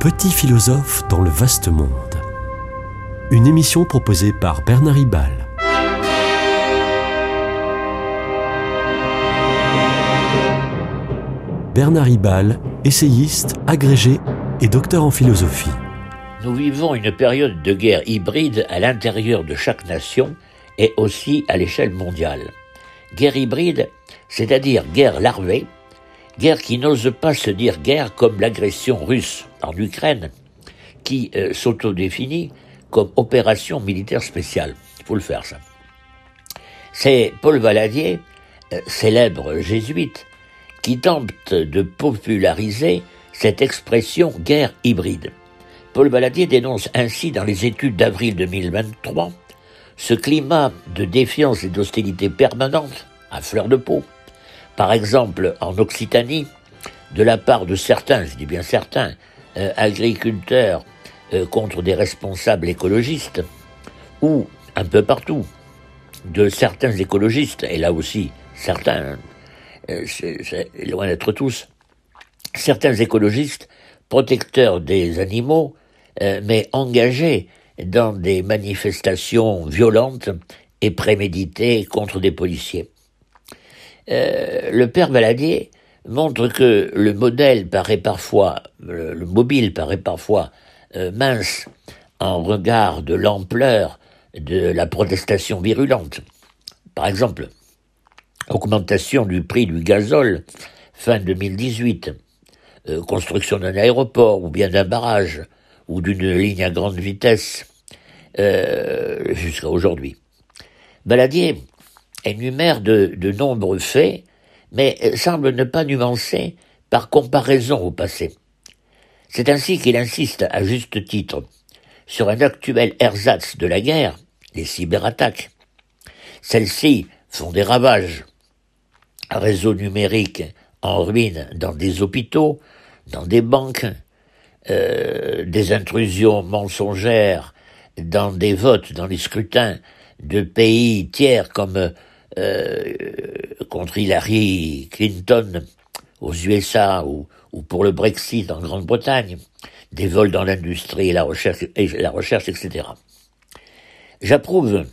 Petit philosophe dans le vaste monde. Une émission proposée par Bernard Ribal. Bernard Ribal, essayiste, agrégé et docteur en philosophie. Nous vivons une période de guerre hybride à l'intérieur de chaque nation et aussi à l'échelle mondiale. Guerre hybride, c'est-à-dire guerre larvée, guerre qui n'ose pas se dire guerre comme l'agression russe en Ukraine, qui euh, s'autodéfinit comme opération militaire spéciale. Il faut le faire, ça. C'est Paul Valadier, euh, célèbre jésuite, qui tente de populariser cette expression guerre hybride. Paul Valadier dénonce ainsi dans les études d'avril 2023 ce climat de défiance et d'hostilité permanente à fleur de peau. Par exemple, en Occitanie, de la part de certains, je dis bien certains, euh, agriculteurs euh, contre des responsables écologistes, ou un peu partout, de certains écologistes, et là aussi certains, euh, c'est loin d'être tous, certains écologistes protecteurs des animaux, mais engagés dans des manifestations violentes et préméditées contre des policiers. le père Valadier montre que le modèle paraît parfois, le, mobile paraît parfois euh, mince en regard de l'ampleur de la protestation virulente. Par exemple, augmentation du prix du gazole fin 2018, euh, construction d'un aéroport ou bien d'un barrage ou d'une ligne à grande vitesse euh, jusqu'à aujourd'hui. Baladier énumère de, de nombreux faits mais euh, semble ne pas nuancer par comparaison au passé. C'est ainsi qu'il insiste à juste titre sur un actuel ersatz de la guerre, les cyberattaques. Celles-ci font des ravages. Un réseau numérique en ruine dans des hôpitaux, dans des banques, euh, des intrusions mensongères dans des votes, dans les scrutins de pays tiers comme euh, contre Hillary Clinton aux USA ou, ou pour le Brexit en Grande-Bretagne, des vols dans l'industrie la recherche, la recherche, etc. J'approuve,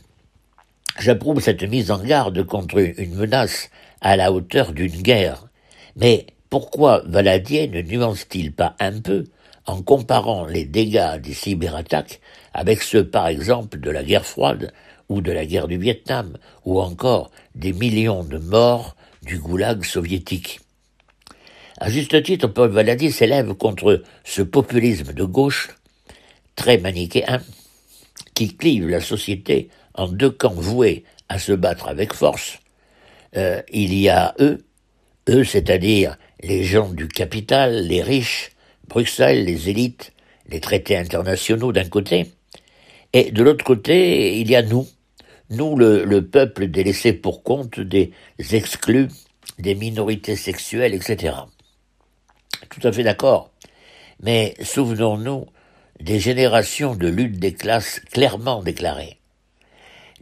j'approuve cette mise en garde contre une menace à la hauteur d'une guerre. Mais pourquoi Valadier ne nuance-t-il pas un peu en comparant les dégâts des cyberattaques avec ceux, par exemple, de la guerre froide ou de la guerre du Vietnam, ou encore des millions de morts du goulag soviétique. À juste titre, Paul Valadi s'élève contre ce populisme de gauche, très manichéen, qui clive la société en deux camps voués à se battre avec force. Euh, il y a eux, eux, c'est-à-dire les gens du capital, les riches, Bruxelles, les élites, les traités internationaux d'un côté, et de l'autre côté, il y a nous, nous, le, peuple délaissé pour compte des exclus, des minorités sexuelles, etc. Tout à fait d'accord. Mais souvenons-nous des générations de lutte des classes clairement déclarées.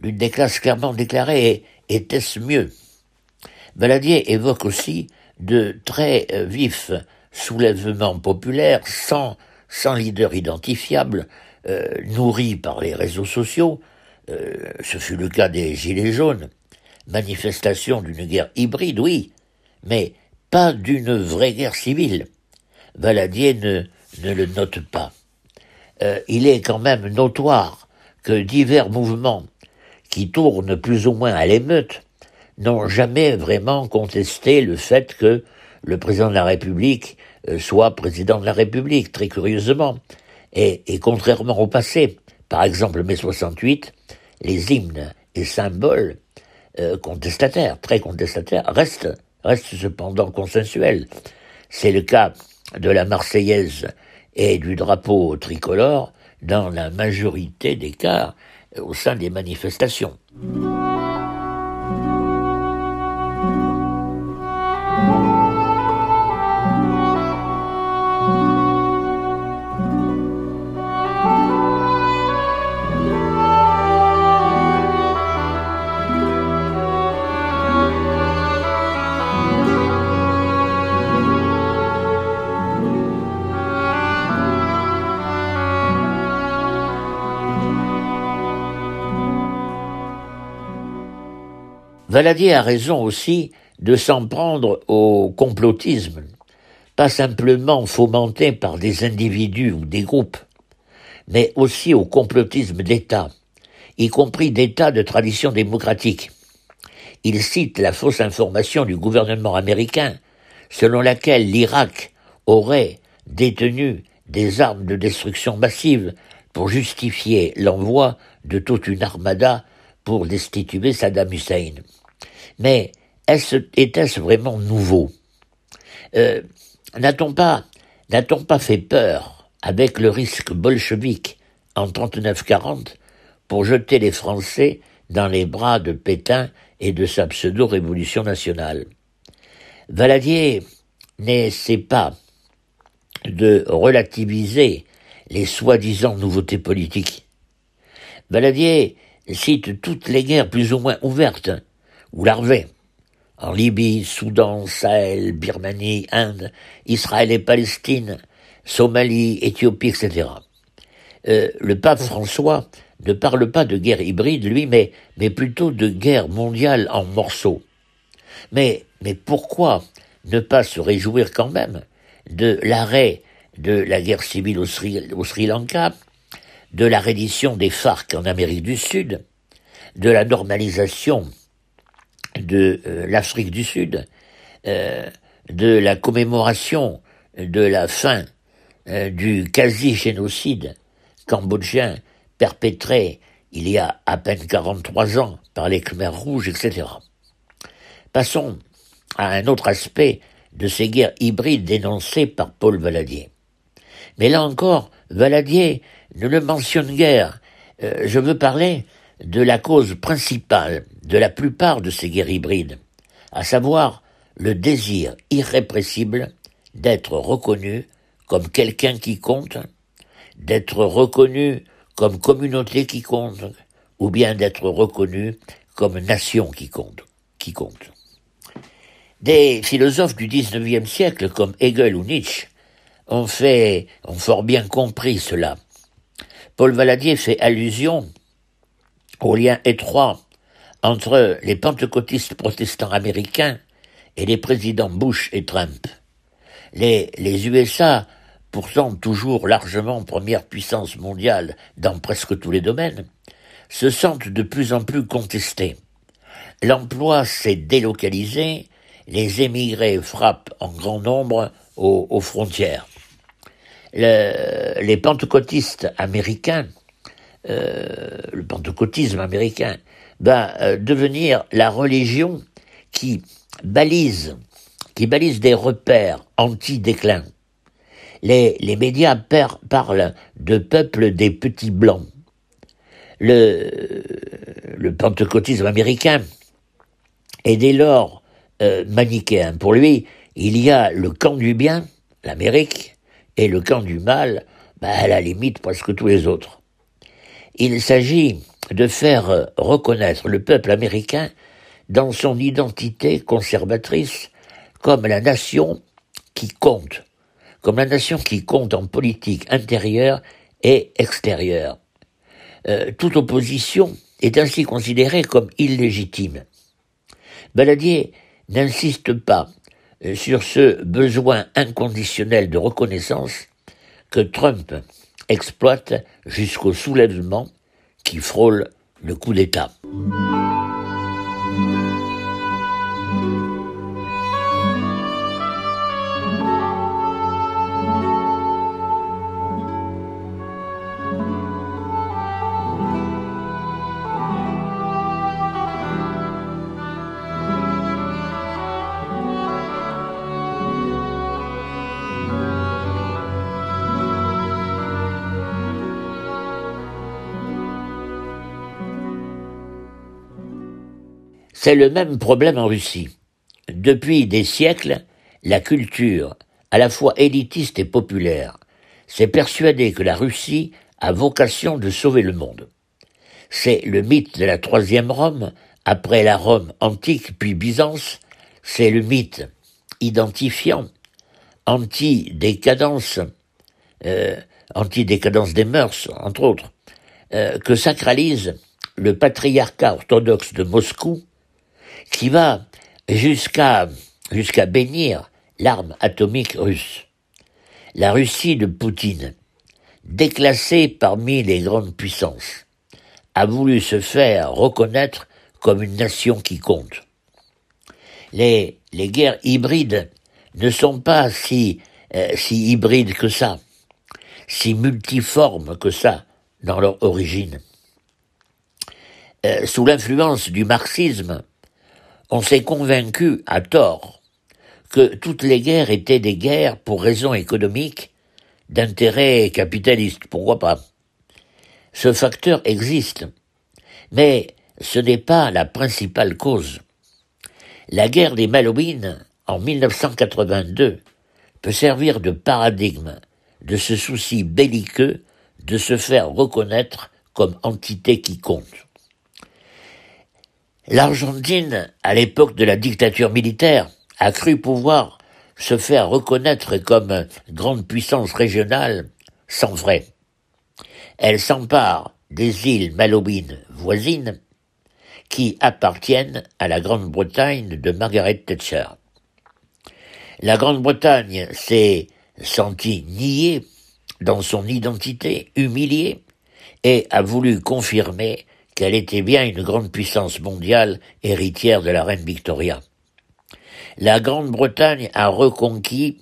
Lutte des classes clairement déclarées, était-ce mieux? Valadier évoque aussi de très euh, vifs soulèvements populaires sans, sans leader identifiable, euh, nourris par les réseaux sociaux, euh, ce fut le cas des Gilets jaunes. Manifestation d'une guerre hybride, oui, mais pas d'une vraie guerre civile. Valadier ne, le note pas. Euh, il est quand même notoire que divers mouvements qui tournent plus ou moins à l'émeute n'ont jamais vraiment contesté le fait que le président de la République euh, soit président de la République, très curieusement. Et, et contrairement au passé, par exemple mai 68, les hymnes et symboles euh, contestataires, très contestataires, restent, restent cependant consensuels. C'est le cas de la Marseillaise et du drapeau tricolore dans la majorité des cas au sein des manifestations. Valadier a raison aussi de s'en prendre au complotisme, pas simplement fomenté par des individus ou des groupes, mais aussi au complotisme d'État, y compris d'États de tradition démocratique. Il cite la fausse information du gouvernement américain, selon laquelle l'Irak aurait détenu des armes de destruction massive pour justifier l'envoi de toute une armada pour destituer Saddam Hussein. Mais était-ce vraiment nouveau? Euh, N'a-t-on pas, n'a-t-on pas fait peur avec le risque bolchevique en 39-40 pour jeter les Français dans les bras de Pétain et de sa pseudo-révolution nationale? Valadier n'essaie pas de relativiser les soi-disant nouveautés politiques. Valadier cite toutes les guerres plus ou moins ouvertes, ou larvées, en Libye, Soudan, Sahel, Birmanie, Inde, Israël et Palestine, Somalie, Éthiopie, etc. Euh, le pape François ne parle pas de guerre hybride, lui, mais, mais plutôt de guerre mondiale en morceaux. Mais, mais pourquoi ne pas se réjouir quand même de l'arrêt de la guerre civile au Sri Lanka, de la reddition des FARC en Amérique du Sud, de la normalisation de euh, l'Afrique du Sud, euh, de la commémoration de la fin euh, du quasi-génocide cambodgien perpétré il y a à peine 43 ans par les Khmers rouges, etc. Passons à un autre aspect de ces guerres hybrides dénoncées par Paul Valadier. Mais là encore, Valadier ne le mentionne guère. Je veux parler de la cause principale de la plupart de ces guerres hybrides, à savoir le désir irrépressible d'être reconnu comme quelqu'un qui compte, d'être reconnu comme communauté qui compte, ou bien d'être reconnu comme nation qui compte. Des philosophes du XIXe siècle comme Hegel ou Nietzsche ont ont fort bien compris cela. Paul Valadier fait allusion au lien étroit entre les pentecôtistes protestants américains et les présidents Bush et Trump. Les, USA, pourtant toujours largement première puissance mondiale dans presque tous les domaines, se sentent de plus en plus contestés. L'emploi s'est délocalisé, les émigrés frappent en grand nombre aux frontières les pentecôtistes américains, le pentecôtisme américain, va euh, devenir la religion qui balise, des repères anti-déclin. Les, les médias parlent de peuple des petits blancs. Le, le pentecôtisme américain est dès lors euh, manichéen. Pour lui, il y a le camp du bien, l'Amérique, et le camp du mal, bah, à la limite presque tous les autres. Il s'agit de faire reconnaître le peuple américain dans son identité conservatrice comme la nation qui compte, comme la nation qui compte en politique intérieure et extérieure. Euh, toute opposition est ainsi considérée comme illégitime. Baladier n'insiste pas sur ce besoin inconditionnel de reconnaissance que Trump exploite jusqu'au soulèvement qui frôle le coup d'État. C'est le même problème en Russie. Depuis des siècles, la culture, à la fois élitiste et populaire, s'est persuadée que la Russie a vocation de sauver le monde. C'est le mythe de la troisième Rome, après la Rome antique puis Byzance, c'est le mythe identifiant, anti-décadence, euh, anti-décadence des mœurs, entre autres, euh, que sacralise le patriarcat orthodoxe de Moscou qui va jusqu'à bénir l'arme atomique russe. La Russie de Poutine, déclassée parmi les grandes puissances, a voulu se faire reconnaître comme une nation qui compte. Les, guerres hybrides ne sont pas si, euh, si hybrides que ça, si multiformes que ça dans leur origine. Euh, sous l'influence du marxisme, on s'est convaincu à tort que toutes les guerres étaient des guerres pour raisons économiques, d'intérêt capitaliste, pourquoi pas? Ce facteur existe, mais ce n'est pas la principale cause. La guerre des Malouines, en 1982, peut servir de paradigme de ce souci belliqueux de se faire reconnaître comme entité qui compte. L'Argentine, à l'époque de la dictature militaire, a cru pouvoir se faire reconnaître comme grande puissance régionale sans vrai. Elle s'empare des îles Malobines voisines qui appartiennent à la Grande-Bretagne de Margaret Thatcher. La Grande-Bretagne s'est sentie niée dans son identité, humiliée, et a voulu confirmer qu'elle était bien une grande puissance mondiale héritière de la reine Victoria. La Grande-Bretagne a reconquis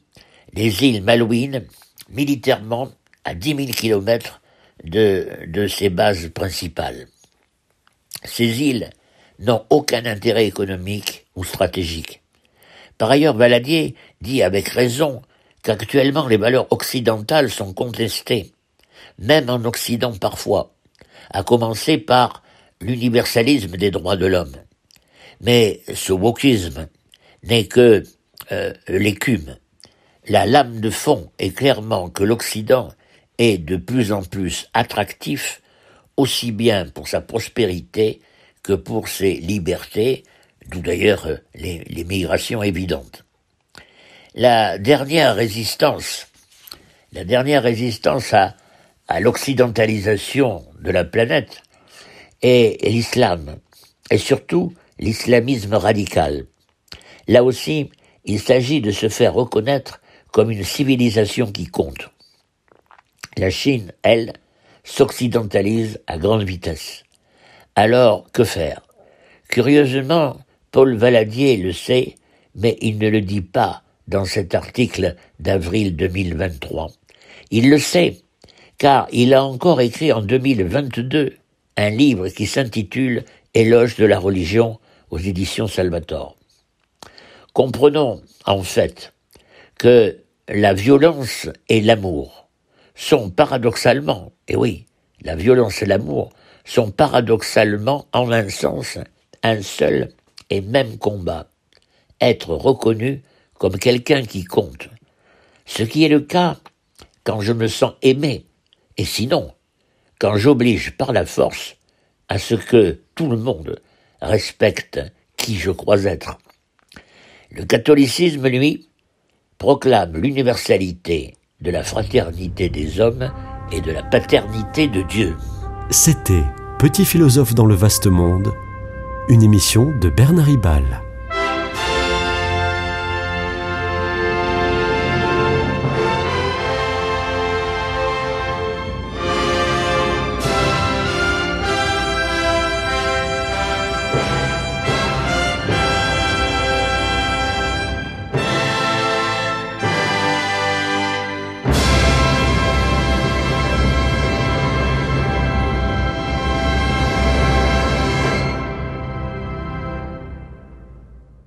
les îles Malouines militairement à dix mille kilomètres de, de ses bases principales. Ces îles n'ont aucun intérêt économique ou stratégique. Par ailleurs, Valadier dit avec raison qu'actuellement les valeurs occidentales sont contestées, même en Occident parfois, à commencer par l'universalisme des droits de l'homme. Mais ce wokisme n'est que euh, l'écume. La lame de fond est clairement que l'Occident est de plus en plus attractif, aussi bien pour sa prospérité que pour ses libertés, d'où d'ailleurs euh, les, les migrations évidentes. La dernière résistance, la dernière résistance à, à l'occidentalisation de la planète, et l'islam, et surtout l'islamisme radical. Là aussi, il s'agit de se faire reconnaître comme une civilisation qui compte. La Chine, elle, s'occidentalise à grande vitesse. Alors, que faire? Curieusement, Paul Valadier le sait, mais il ne le dit pas dans cet article d'avril 2023. Il le sait, car il a encore écrit en 2022 un livre qui s'intitule Éloge de la religion aux éditions Salvatore. Comprenons, en fait, que la violence et l'amour sont paradoxalement, et oui, la violence et l'amour sont paradoxalement, en un sens, un seul et même combat. Être reconnu comme quelqu'un qui compte. Ce qui est le cas quand je me sens aimé, et sinon, quand j'oblige par la force à ce que tout le monde respecte qui je crois être. Le catholicisme, lui, proclame l'universalité de la fraternité des hommes et de la paternité de Dieu. C'était Petit philosophe dans le vaste monde, une émission de Bernard Ribal.